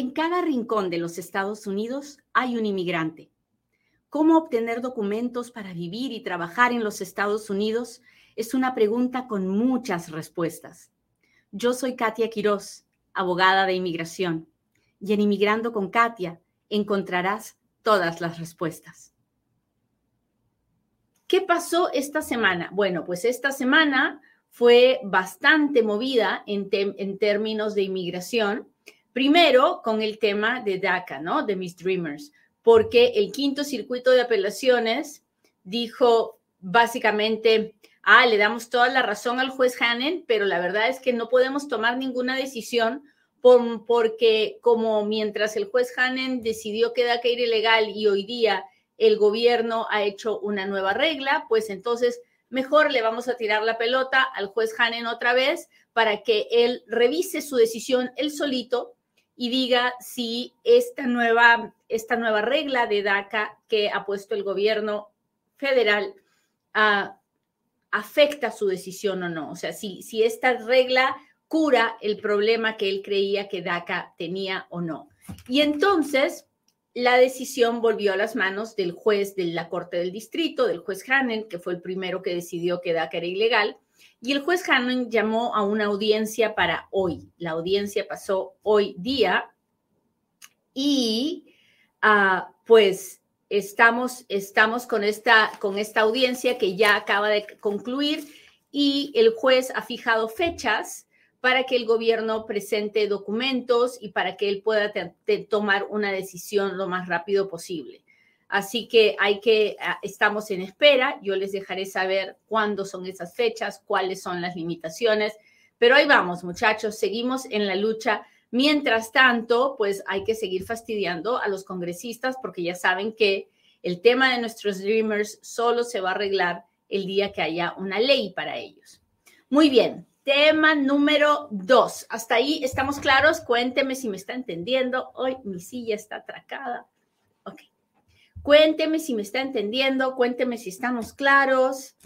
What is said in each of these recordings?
En cada rincón de los Estados Unidos hay un inmigrante. ¿Cómo obtener documentos para vivir y trabajar en los Estados Unidos? Es una pregunta con muchas respuestas. Yo soy Katia Quiroz, abogada de inmigración, y en Inmigrando con Katia encontrarás todas las respuestas. ¿Qué pasó esta semana? Bueno, pues esta semana fue bastante movida en, en términos de inmigración Primero, con el tema de DACA, ¿no? De Miss Dreamers, porque el quinto circuito de apelaciones dijo básicamente, ah, le damos toda la razón al juez Hannen, pero la verdad es que no podemos tomar ninguna decisión porque como mientras el juez Hannen decidió que DACA era ilegal y hoy día el gobierno ha hecho una nueva regla, pues entonces mejor le vamos a tirar la pelota al juez Hannen otra vez para que él revise su decisión él solito y diga si esta nueva, esta nueva regla de DACA que ha puesto el gobierno federal uh, afecta su decisión o no. O sea, si, si esta regla cura el problema que él creía que DACA tenía o no. Y entonces la decisión volvió a las manos del juez de la Corte del Distrito, del juez Hannen, que fue el primero que decidió que DACA era ilegal. Y el juez Hannon llamó a una audiencia para hoy. La audiencia pasó hoy día y ah, pues estamos, estamos con, esta, con esta audiencia que ya acaba de concluir y el juez ha fijado fechas para que el gobierno presente documentos y para que él pueda tomar una decisión lo más rápido posible. Así que hay que, ah, estamos en espera. Yo les dejaré saber cuándo son esas fechas, cuáles son las limitaciones. Pero ahí vamos, muchachos, seguimos en la lucha. Mientras tanto, pues hay que seguir fastidiando a los congresistas porque ya saben que el tema de nuestros Dreamers solo se va a arreglar el día que haya una ley para ellos. Muy bien, tema número dos. Hasta ahí estamos claros. Cuénteme si me está entendiendo. Hoy mi silla está atracada. Cuénteme si me está entendiendo, cuénteme si estamos claros.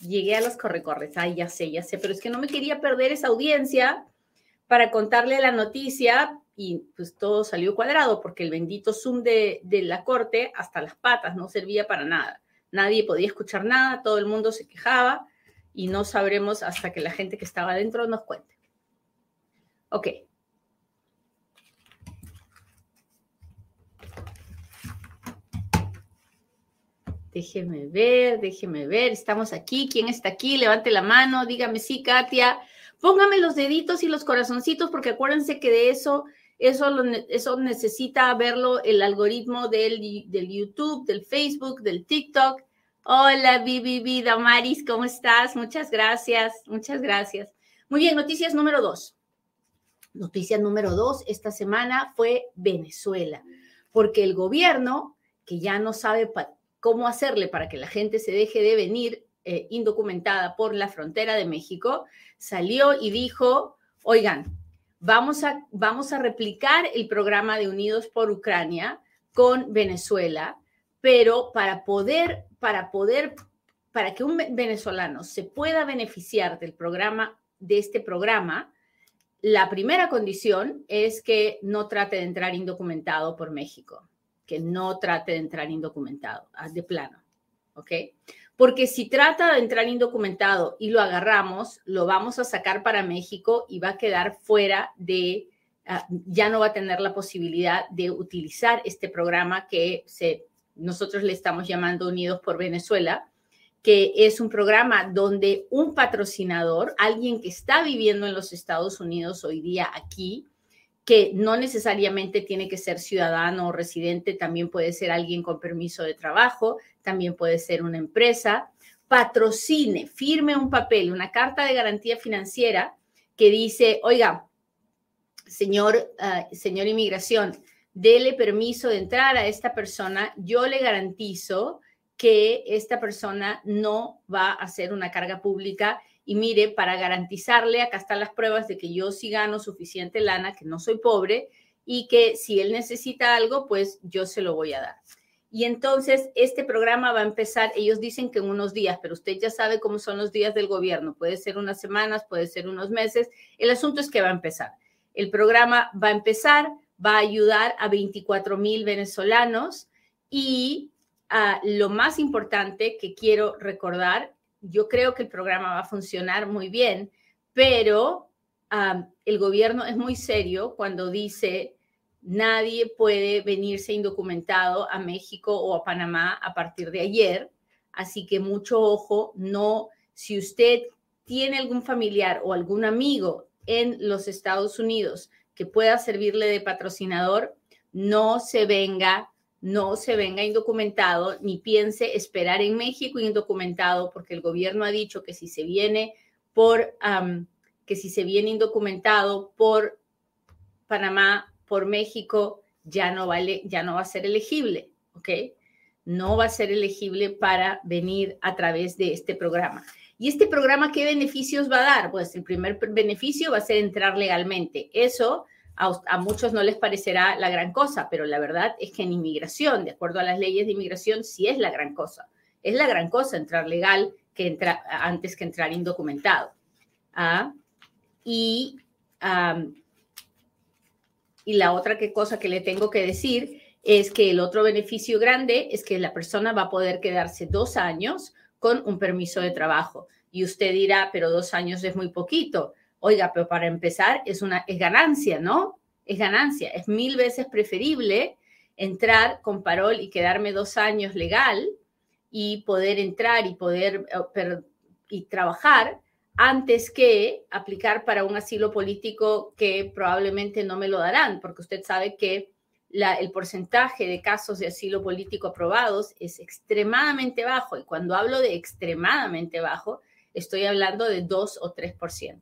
Llegué a los correcorres, ay, ya sé, ya sé, pero es que no me quería perder esa audiencia para contarle la noticia y pues todo salió cuadrado porque el bendito Zoom de, de la corte hasta las patas no servía para nada. Nadie podía escuchar nada, todo el mundo se quejaba y no sabremos hasta que la gente que estaba adentro nos cuente. Ok, Déjeme ver, déjeme ver. Estamos aquí. ¿Quién está aquí? Levante la mano. Dígame sí, Katia. Póngame los deditos y los corazoncitos, porque acuérdense que de eso, eso, eso necesita verlo el algoritmo del, del YouTube, del Facebook, del TikTok. Hola, Bibi, Damaris, ¿cómo estás? Muchas gracias, muchas gracias. Muy bien, noticias número dos. Noticia número dos esta semana fue Venezuela, porque el gobierno, que ya no sabe cómo hacerle para que la gente se deje de venir eh, indocumentada por la frontera de México, salió y dijo, oigan, vamos a, vamos a replicar el programa de Unidos por Ucrania con Venezuela, pero para poder, para poder, para que un venezolano se pueda beneficiar del programa, de este programa, la primera condición es que no trate de entrar indocumentado por México que no trate de entrar indocumentado, de plano, ¿ok? Porque si trata de entrar indocumentado y lo agarramos, lo vamos a sacar para México y va a quedar fuera de, ah, ya no va a tener la posibilidad de utilizar este programa que se, nosotros le estamos llamando Unidos por Venezuela, que es un programa donde un patrocinador, alguien que está viviendo en los Estados Unidos hoy día aquí, que no necesariamente tiene que ser ciudadano o residente, también puede ser alguien con permiso de trabajo, también puede ser una empresa, patrocine, firme un papel, una carta de garantía financiera que dice, oiga, señor, uh, señor inmigración, dele permiso de entrar a esta persona, yo le garantizo que esta persona no va a ser una carga pública y mire, para garantizarle, acá están las pruebas de que yo sí gano suficiente lana, que no soy pobre y que si él necesita algo, pues yo se lo voy a dar. Y entonces este programa va a empezar, ellos dicen que en unos días, pero usted ya sabe cómo son los días del gobierno, puede ser unas semanas, puede ser unos meses, el asunto es que va a empezar. El programa va a empezar, va a ayudar a 24 mil venezolanos y uh, lo más importante que quiero recordar, yo creo que el programa va a funcionar muy bien, pero el gobierno es muy serio cuando dice Nadie puede venirse indocumentado a México o a Panamá a partir de ayer. Así que mucho ojo, no, si usted tiene algún familiar o algún amigo en los Estados Unidos que pueda servirle de patrocinador, no se venga, no se venga indocumentado ni piense esperar en México indocumentado porque el gobierno ha dicho que si se viene por, que si se viene indocumentado por Panamá por México ya no, vale, ya no va a ser elegible, ¿ok? No va a ser elegible para venir a través de este programa. ¿Y este programa qué beneficios va a dar? Pues el primer beneficio va a ser entrar legalmente. Eso a, muchos no les parecerá la gran cosa, pero la verdad es que en inmigración, de acuerdo a las leyes de inmigración, sí es la gran cosa. Es la gran cosa entrar legal que entra, antes que entrar indocumentado. ¿Ah? Y la otra cosa que le tengo que decir es que el otro beneficio grande es que la persona va a poder quedarse dos años con un permiso de trabajo. Y usted dirá, pero dos años es muy poquito. Oiga, pero para empezar es una es ganancia, ¿no? Es ganancia. Es mil veces preferible entrar con parol y quedarme dos años legal y poder entrar y poder eh, y trabajar antes que aplicar para un asilo político que probablemente no me lo darán, porque usted sabe que el porcentaje de casos de asilo político aprobados es extremadamente bajo. Y cuando hablo de extremadamente bajo, estoy hablando de 2 o 3%.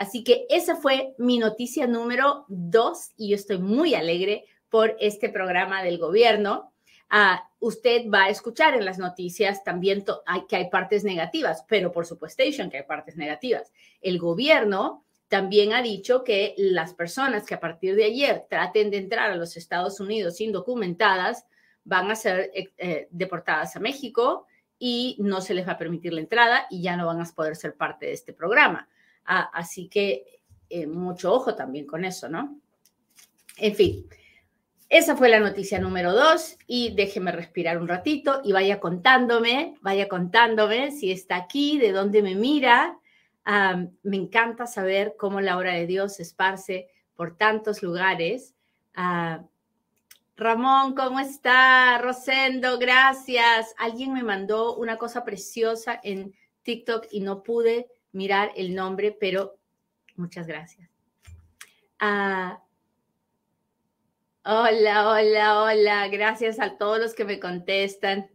Así que esa fue mi noticia número 2 y yo estoy muy alegre por este programa del gobierno. Uh, usted va a escuchar en las noticias también que hay partes negativas, pero por supuesto que hay partes negativas. El gobierno también ha dicho que las personas que a partir de ayer traten de entrar a los Estados Unidos indocumentadas van a ser eh, eh, deportadas a México y no se les va a permitir la entrada y ya no van a poder ser parte de este programa. Uh, así que eh, mucho ojo también con eso, ¿no? En fin, esa fue la noticia número dos y déjeme respirar un ratito y vaya contándome, vaya contándome si está aquí, de dónde me mira. me encanta saber cómo la obra de Dios se esparce por tantos lugares. Ah, Ramón, ¿cómo está? Rosendo, gracias. Alguien me mandó una cosa preciosa en TikTok y no pude mirar el nombre, pero muchas gracias. Ah, Hola, hola, hola. Gracias a todos los que me contestan.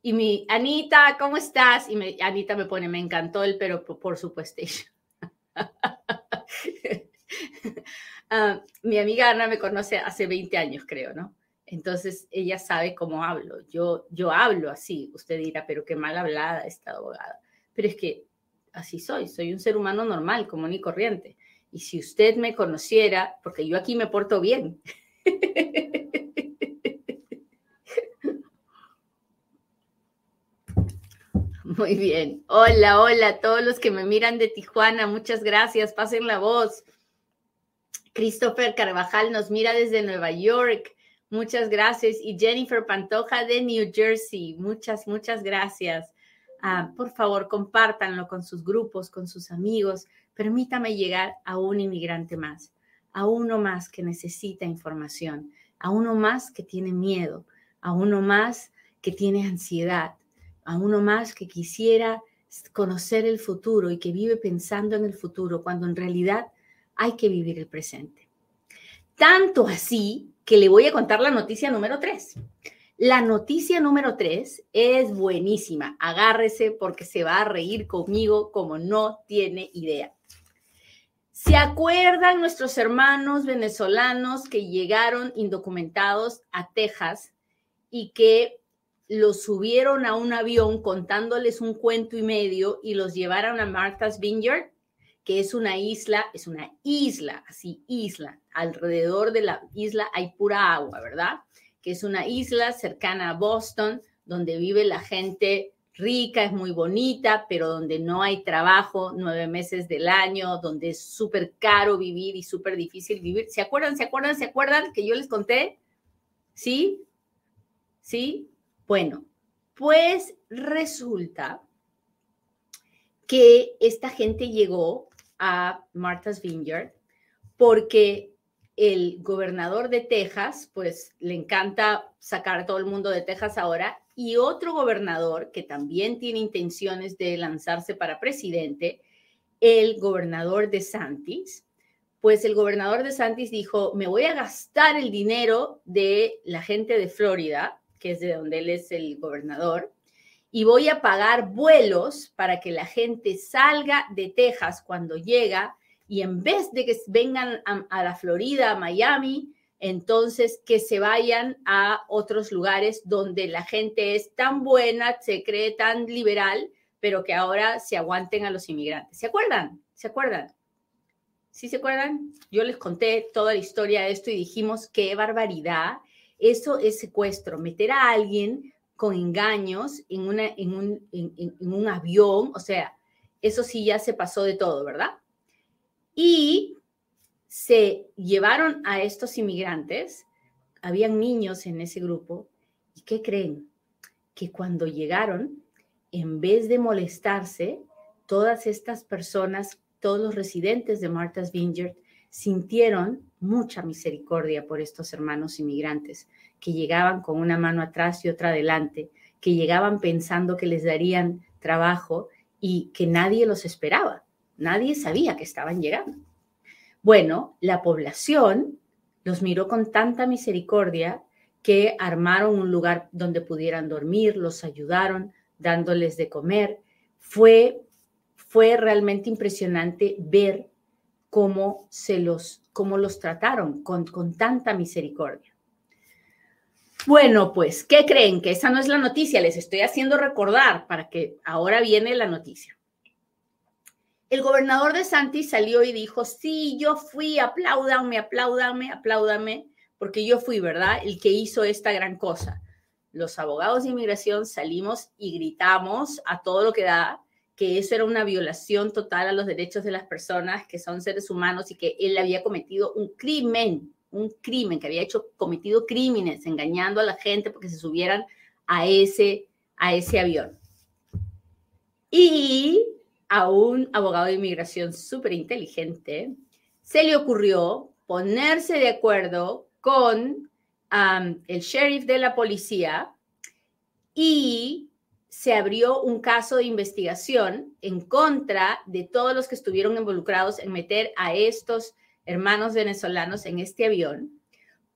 Y mi Anita, ¿cómo estás? Y Anita me pone, me encantó el pero por, supuesto. Ah, mi amiga Ana me conoce hace 20 años, creo, ¿no? Entonces ella sabe cómo hablo. Yo, yo hablo así. Usted dirá, pero qué mal hablada esta abogada. Pero es que así soy. Soy un ser humano normal, común y corriente. Y si usted me conociera, porque yo aquí me porto bien. Muy bien. Hola, hola todos los que me miran de Tijuana. Muchas gracias. Pasen la voz. Christopher Carvajal nos mira desde Nueva York. Muchas gracias. Y Jennifer Pantoja de New Jersey. Muchas, muchas gracias. Ah, por favor, compártanlo con sus grupos, con sus amigos. Permítame llegar a un inmigrante más, a uno más que necesita información, a uno más que tiene miedo, a uno más que tiene ansiedad, a uno más que quisiera conocer el futuro y que vive pensando en el futuro cuando en realidad hay que vivir el presente. Tanto así que le voy a contar la noticia número tres. La noticia número tres es buenísima. Agárrese porque se va a reír conmigo como no tiene idea. ¿Se acuerdan nuestros hermanos venezolanos que llegaron indocumentados a Texas y que los subieron a un avión contándoles un cuento y medio y los llevaron a Martha's Vineyard, que es una isla, es una isla, así isla, alrededor de la isla hay pura agua, ¿verdad? Que es una isla cercana a Boston, donde vive la gente rica, es muy bonita, pero donde no hay trabajo nueve meses del año, donde es súper caro vivir y súper difícil vivir. ¿Se acuerdan? ¿Se acuerdan? ¿Se acuerdan que yo les conté? ¿Sí? ¿Sí? Bueno, pues resulta que esta gente llegó a Martha's Vineyard porque el gobernador de Texas, pues le encanta sacar a todo el mundo de Texas ahora, y otro gobernador que también tiene intenciones de lanzarse para presidente, el gobernador de Santis, pues el gobernador de Santis dijo, me voy a gastar el dinero de la gente de Florida, que es de donde él es el gobernador, y voy a pagar vuelos para que la gente salga de Texas cuando llega y en vez de que vengan a, la Florida, a Miami, entonces que se vayan a otros lugares donde la gente es tan buena, se cree tan liberal, pero que ahora se aguanten a los inmigrantes. ¿Se acuerdan? ¿Se acuerdan? ¿Sí se acuerdan? Yo les conté toda la historia de esto y dijimos, qué barbaridad. Eso es secuestro, meter a alguien con engaños en, en, un, en un avión, o sea, eso sí ya se pasó de todo, ¿verdad? Y se llevaron a estos inmigrantes, habían niños en ese grupo, ¿y qué creen? Que cuando llegaron, en vez de molestarse, todas estas personas, todos los residentes de Martha's Vineyard, sintieron mucha misericordia por estos hermanos inmigrantes que llegaban con una mano atrás y otra adelante, que llegaban pensando que les darían trabajo y que nadie los esperaba. Nadie sabía que estaban llegando. Bueno, la población los miró con tanta misericordia que armaron un lugar donde pudieran dormir, los ayudaron dándoles de comer. Fue, fue realmente impresionante ver cómo, se los, cómo los trataron con, con tanta misericordia. Bueno, pues, ¿qué creen? Que esa no es la noticia, les estoy haciendo recordar para que ahora viene la noticia el gobernador de Santi salió y dijo, sí, yo fui, apláudame, apláudame, apláudame, porque yo fui, ¿verdad? El que hizo esta gran cosa. Los abogados de inmigración salimos y gritamos a todo lo que da que eso era una violación total a los derechos de las personas que son seres humanos y que él había cometido un crimen, un crimen, que había hecho, cometido crímenes, engañando a la gente porque se subieran a ese, a ese avión. Y a un abogado de inmigración súper inteligente, se le ocurrió ponerse de acuerdo con el sheriff de la policía y se abrió un caso de investigación en contra de todos los que estuvieron involucrados en meter a estos hermanos venezolanos en este avión,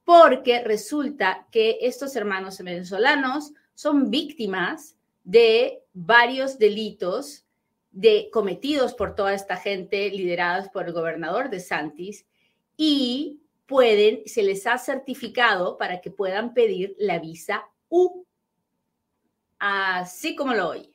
porque resulta que estos hermanos venezolanos son víctimas de varios delitos de cometidos por toda esta gente lideradas por el gobernador de Santis y pueden, se les ha certificado para que puedan pedir la visa U. Así como lo oye.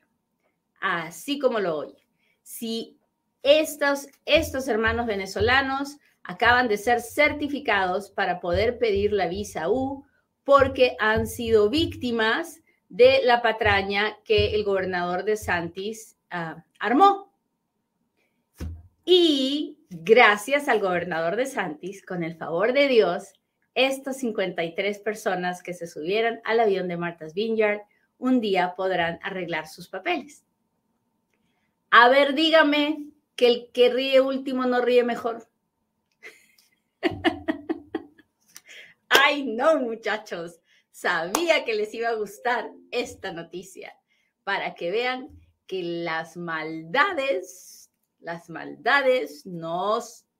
Así como lo oye. Si estos, estos hermanos venezolanos acaban de ser certificados para poder pedir la visa U porque han sido víctimas de la patraña que el gobernador de Santis uh, armó. Y gracias al gobernador de Santis, con el favor de Dios, estas 53 personas que se subieran al avión de Martha's Vineyard un día podrán arreglar sus papeles. A ver, dígame que el que ríe último no ríe mejor. Ay, no, muchachos. Sabía que les iba a gustar esta noticia para que vean que las maldades, las maldades no,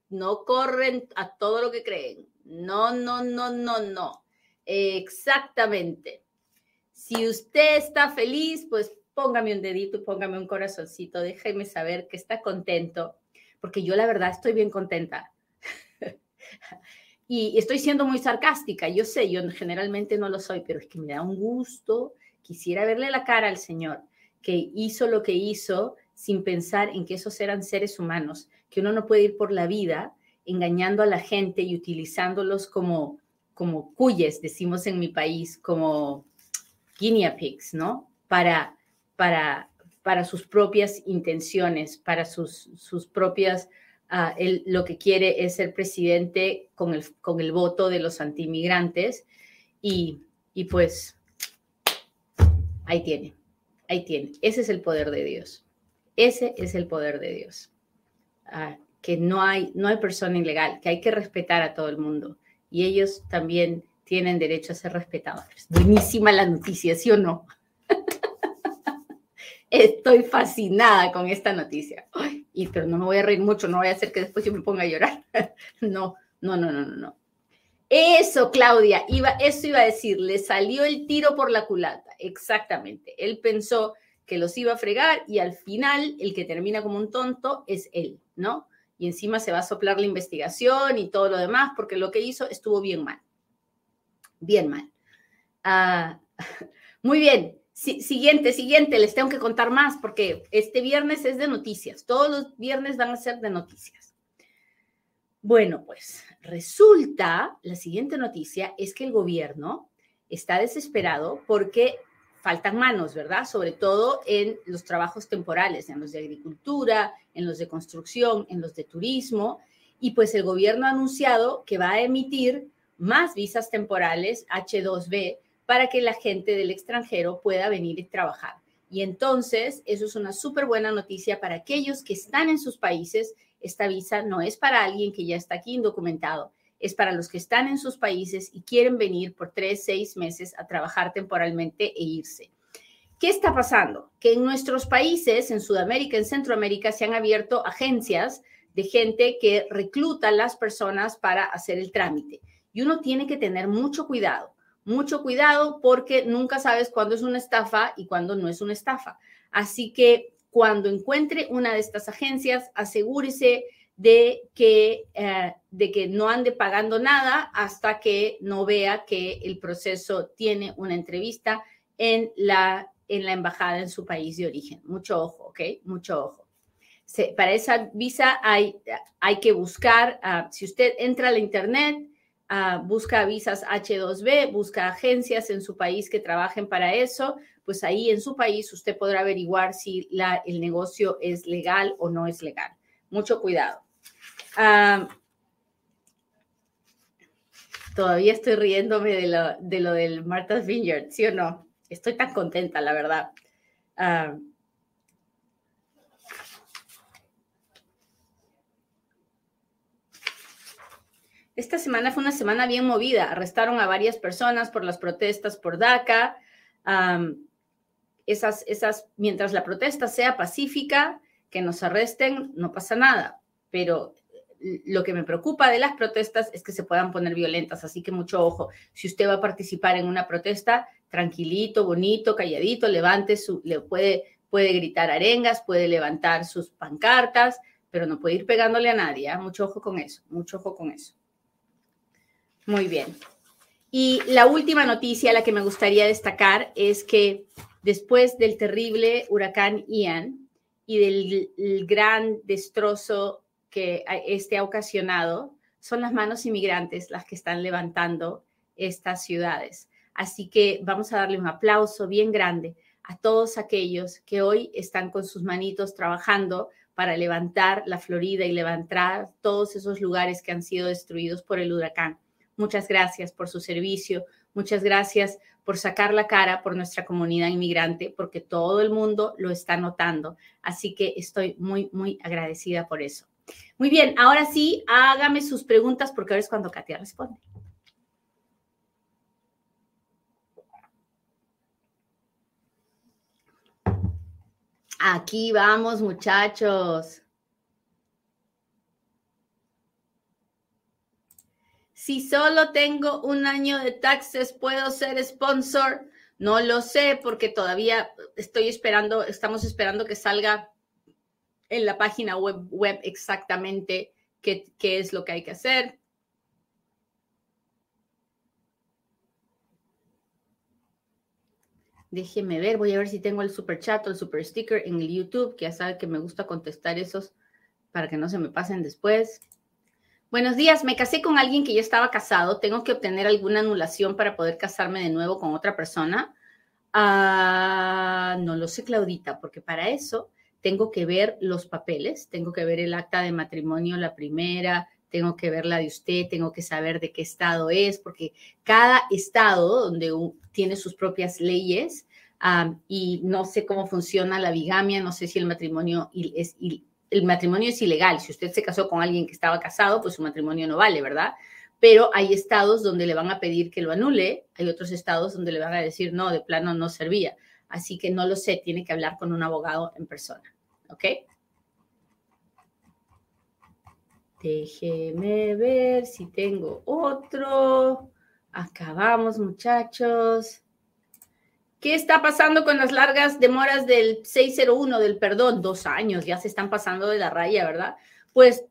no corren a todo lo que creen. No, no, no, no, no. Exactamente. Si usted está feliz, pues póngame un dedito, póngame un corazoncito, déjeme saber que está contento, porque yo la verdad estoy bien contenta. y estoy siendo muy sarcástica, yo sé, yo generalmente no lo soy, pero es que me da un gusto, quisiera verle la cara al Señor que hizo lo que hizo sin pensar en que esos eran seres humanos, que uno no puede ir por la vida engañando a la gente y utilizándolos como, como cuyes, decimos en mi país, como guinea pigs, ¿no? Para, para, para sus propias intenciones, para sus, sus propias, uh, lo que quiere es ser presidente con el, con el voto de los antimigrantes. Y, y pues ahí tiene, ahí tiene. Ese es el poder de Dios. Ese es el poder de Dios. Uh, que no hay, no hay persona ilegal, que hay que respetar a todo el mundo y ellos también tienen derecho a ser respetados. Buenísima la noticia, ¿sí o no? Estoy fascinada con esta noticia. pero no me voy a reír mucho, no voy a hacer que después yo me ponga a llorar. no, no, no, no, no. Eso, Claudia, iba, eso iba a decir, le salió el tiro por la culata, exactamente. Él pensó que los iba a fregar y al final el que termina como un tonto es él, ¿no? y encima se va a soplar la investigación y todo lo demás, porque lo que hizo estuvo bien mal. Bien mal. Ah, muy bien. siguiente, siguiente, les tengo que contar más porque este viernes es de noticias. Todos los viernes van a ser de noticias. Bueno, pues resulta, la siguiente noticia es que el gobierno está desesperado porque faltan manos, ¿verdad? Sobre todo en los trabajos temporales, en los de agricultura, en los de construcción, en los de turismo. Y pues el gobierno ha anunciado que va a emitir más visas temporales H2B para que la gente del extranjero pueda venir y trabajar. Y entonces, eso es una súper buena noticia para aquellos que están en sus países. Esta visa no es para alguien que ya está aquí indocumentado, es para los que están en sus países y quieren venir por tres, seis meses a trabajar temporalmente e irse. ¿Qué está pasando? Que en nuestros países, en Sudamérica, en Centroamérica, se han abierto agencias de gente que recluta a las personas para hacer el trámite. Y uno tiene que tener mucho cuidado, mucho cuidado porque nunca sabes cuándo es una estafa y cuándo no es una estafa. Así que cuando encuentre una de estas agencias, asegúrese de que, eh, de que no ande pagando nada hasta que no vea que el proceso tiene una entrevista en la, en la embajada en su país de origen. Mucho ojo, ¿ok? Mucho ojo. para esa visa hay, hay que buscar, ah, si usted entra a la internet, uh, busca visas H2B, busca agencias en su país que trabajen para eso, pues ahí en su país usted podrá averiguar si el negocio es legal o no es legal. Mucho cuidado. Ah, todavía estoy riéndome de lo, de lo del Martha's Vineyard, ¿sí o no? Estoy tan contenta, la verdad. Ah, esta semana fue una semana bien movida. Arrestaron a varias personas por las protestas por DACA. Esas, esas, mientras la protesta sea pacífica, que nos arresten, no pasa nada. Pero lo que me preocupa de las protestas es que se puedan poner violentas, así que mucho ojo. Si usted va a participar en una protesta, tranquilito, bonito, calladito, levante su, le puede, puede gritar arengas, puede levantar sus pancartas, pero no puede ir pegándole a nadie. ¿eh? Mucho ojo con eso, mucho ojo con eso. Muy bien. Y la última noticia, la que me gustaría destacar, es que después del terrible huracán Ian y del gran destrozo que este ha ocasionado, son las manos inmigrantes las que están levantando estas ciudades. Así que vamos a darle un aplauso bien grande a todos aquellos que hoy están con sus manitos trabajando para levantar la Florida y levantar todos esos lugares que han sido destruidos por el huracán. Muchas gracias por su servicio, muchas gracias por sacar la cara por nuestra comunidad inmigrante, porque todo el mundo lo está notando. Así que estoy muy, muy agradecida por eso. Muy bien, ahora sí, hágame sus preguntas porque ahora es cuando Katia responde. Aquí vamos, muchachos. Si solo tengo un año de taxes, ¿puedo ser sponsor? No lo sé porque todavía estoy esperando, estamos esperando que salga en la página web, web exactamente qué, qué es lo que hay que hacer. Déjeme ver, voy a ver si tengo el super chat o el super sticker en el YouTube, que ya sabe que me gusta contestar esos para que no se me pasen después. Buenos días, me casé con alguien que ya estaba casado. ¿Tengo que obtener alguna anulación para poder casarme de nuevo con otra persona? Ah, no lo sé, Claudita, porque para eso tengo que ver los papeles, tengo que ver el acta de matrimonio, la primera, tengo que ver la de usted, tengo que saber de qué estado es, porque cada estado donde tiene sus propias leyes y no sé cómo funciona la bigamia, no sé si el matrimonio es, el matrimonio es ilegal. Si usted se casó con alguien que estaba casado, pues su matrimonio no vale, ¿verdad? Pero hay estados donde le van a pedir que lo anule, hay otros estados donde le van a decir, no, de plano no servía. Así que no lo sé, tiene que hablar con un abogado en persona, ¿ok? Déjeme ver si tengo otro. Acabamos, muchachos. ¿Qué está pasando con las largas demoras del 601 del perdón? Dos años, ya se están pasando de la raya, ¿verdad? Pues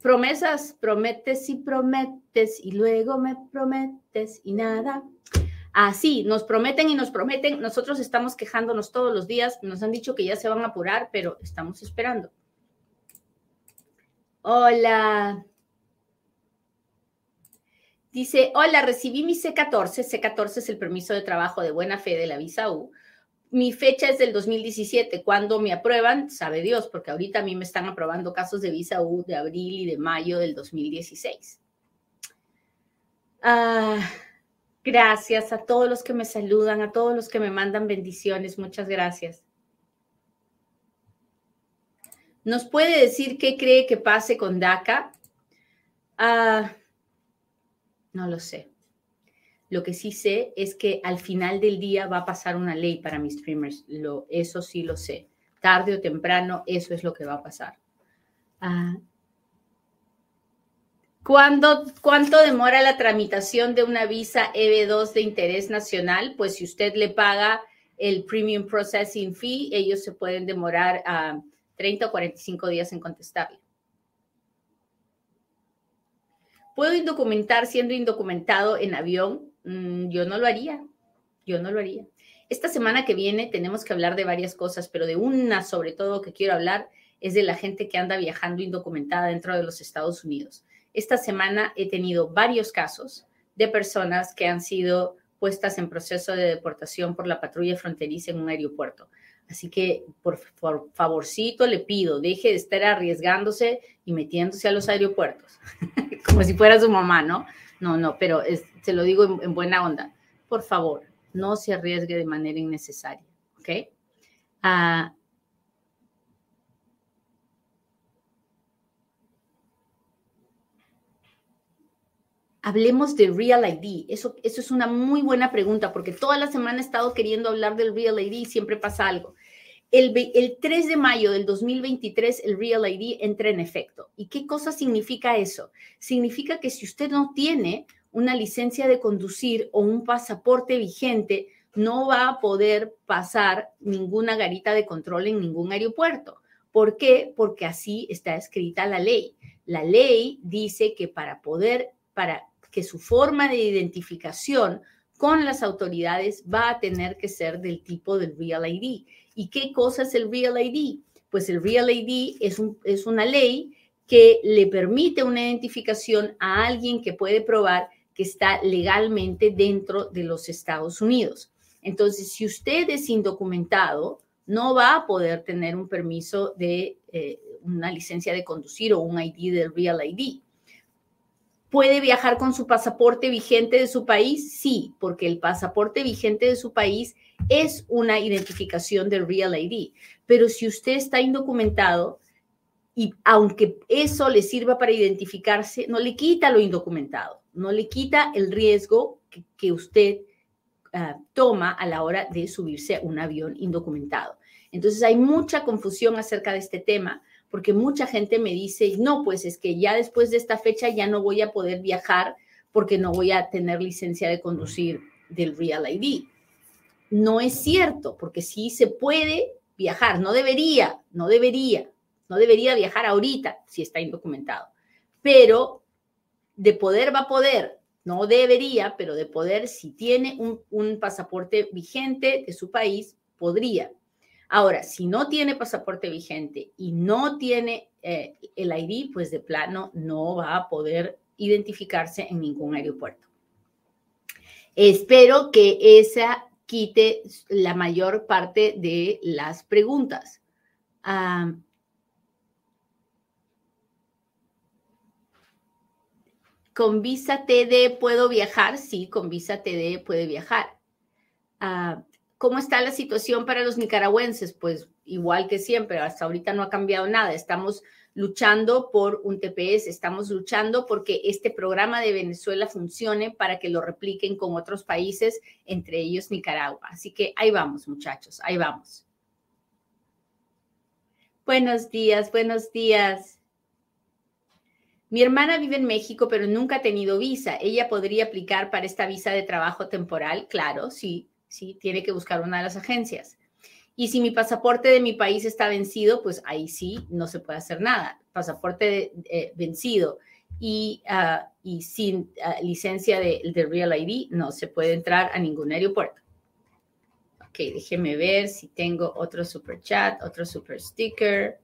promesas, prometes y prometes y luego me prometes y nada. Así, nos prometen y nos prometen. Nosotros estamos quejándonos todos los días. Nos han dicho que ya se van a apurar, pero estamos esperando. Hola. Dice, hola, recibí mi C14. C14 es el permiso de trabajo de buena fe de la visa U. Mi fecha es del 2017. Cuando me aprueban, sabe Dios, porque ahorita a mí me están aprobando casos de visa U de abril y de mayo del 2016. Ah, gracias a todos los que me saludan, a todos los que me mandan bendiciones. Muchas gracias. ¿Nos puede decir qué cree que pase con DACA? Ah, no lo sé. Lo que sí sé es que al final del día va a pasar una ley para mis streamers. Lo, eso sí lo sé. Tarde o temprano, eso es lo que va a pasar. Ah. ¿Cuánto demora la tramitación de una visa EB2 de interés nacional? Pues si usted le paga el Premium Processing Fee, ellos se pueden demorar a... Ah, 30 o 45 días en contestarle. ¿Puedo indocumentar siendo indocumentado en avión? Mm, yo no lo haría. Yo no lo haría. Esta semana que viene tenemos que hablar de varias cosas, pero de una sobre todo que quiero hablar es de la gente que anda viajando indocumentada dentro de los Estados Unidos. Esta semana he tenido varios casos de personas que han sido puestas en proceso de deportación por la patrulla fronteriza en un aeropuerto. Así que, por, favorcito, le pido, deje de estar arriesgándose y metiéndose a los aeropuertos, como si fuera su mamá, ¿no? No, no, pero se lo digo en, buena onda. Por favor, no se arriesgue de manera innecesaria, ¿ok? Ah, hablemos de Real ID. Eso, eso es una muy buena pregunta porque toda la semana he estado queriendo hablar del Real ID y siempre pasa algo. El, el, 3 de mayo del 2023 el Real ID entra en efecto. ¿Y qué cosa significa eso? Significa que si usted no tiene una licencia de conducir o un pasaporte vigente, no va a poder pasar ninguna garita de control en ningún aeropuerto. ¿Por qué? Porque así está escrita la ley. La ley dice que para poder, para que su forma de identificación con las autoridades va a tener que ser del tipo del Real ID. ¿Y qué cosa es el Real ID? Pues el Real ID es, un, es una ley que le permite una identificación a alguien que puede probar que está legalmente dentro de los Estados Unidos. Entonces, si usted es indocumentado, no va a poder tener un permiso de eh, una licencia de conducir o un ID del Real ID. ¿Puede viajar con su pasaporte vigente de su país? Sí, porque el pasaporte vigente de su país es una identificación del Real ID. Pero si usted está indocumentado y aunque eso le sirva para identificarse, no le quita lo indocumentado, no le quita el riesgo que, usted ah, toma a la hora de subirse a un avión indocumentado. Entonces hay mucha confusión acerca de este tema porque mucha gente me dice, no, pues es que ya después de esta fecha ya no voy a poder viajar porque no voy a tener licencia de conducir del Real ID. No es cierto, porque sí se puede viajar, no debería, no debería, no debería viajar ahorita si está indocumentado, pero de poder va a poder, no debería, pero de poder, si tiene un, pasaporte vigente de su país, podría. Ahora, si no tiene pasaporte vigente y no tiene eh, el ID, pues de plano no va a poder identificarse en ningún aeropuerto. Espero que esa quite la mayor parte de las preguntas. ¿Con visa TD puedo viajar? Sí, con visa TD puede viajar. Ah, ¿Cómo está la situación para los nicaragüenses? Pues igual que siempre, hasta ahorita no ha cambiado nada. Estamos luchando por un TPS, estamos luchando porque este programa de Venezuela funcione para que lo repliquen con otros países, entre ellos Nicaragua. Así que ahí vamos, muchachos, ahí vamos. Buenos días, buenos días. Mi hermana vive en México, pero nunca ha tenido visa. ¿Ella podría aplicar para esta visa de trabajo temporal? Claro, sí, sí, tiene que buscar una de las agencias. Y si mi pasaporte de mi país está vencido, pues ahí sí no se puede hacer nada. Pasaporte eh, vencido y, ah, sin ah, licencia de, de, Real ID no se puede entrar a ningún aeropuerto. Ok, déjeme ver si tengo otro super chat, otro super sticker.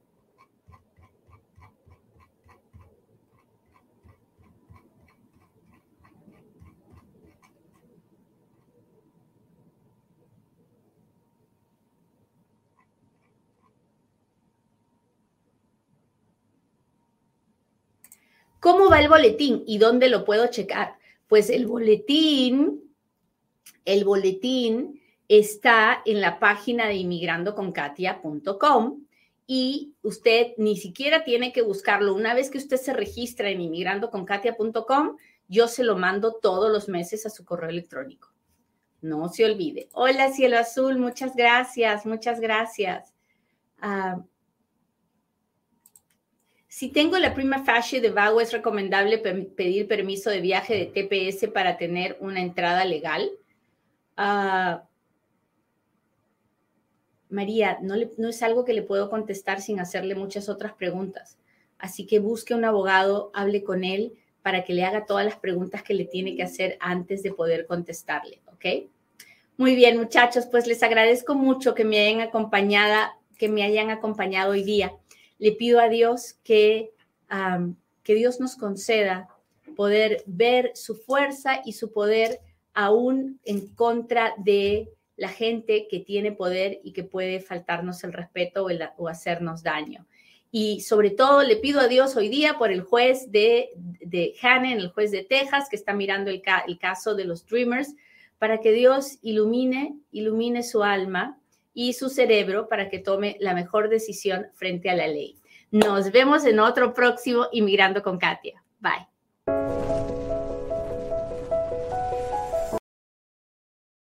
¿Cómo va el boletín y dónde lo puedo checar? Pues el boletín, el boletín está en la página de inmigrandoconkatia.com y usted ni siquiera tiene que buscarlo. Una vez que usted se registra en inmigrandoconkatia.com, yo se lo mando todos los meses a su correo electrónico. No se olvide. Hola, cielo azul, muchas gracias, muchas gracias. Ah, si tengo la prima facie de vago, ¿es recomendable pedir permiso de viaje de TPS para tener una entrada legal? Ah, María, no, es algo que le puedo contestar sin hacerle muchas otras preguntas. Así que busque un abogado, hable con él para que le haga todas las preguntas que le tiene que hacer antes de poder contestarle, ¿ok? Muy bien, muchachos, pues les agradezco mucho que me hayan acompañado, que me hayan acompañado hoy día le pido a Dios que, que Dios nos conceda poder ver su fuerza y su poder aún en contra de la gente que tiene poder y que puede faltarnos el respeto o, hacernos daño. Y sobre todo le pido a Dios hoy día por el juez de, de Hannon, el juez de Texas, que está mirando el, el caso de los Dreamers, para que Dios ilumine, ilumine su alma y su cerebro para que tome la mejor decisión frente a la ley. Nos vemos en otro próximo Inmigrando con Katia. Bye.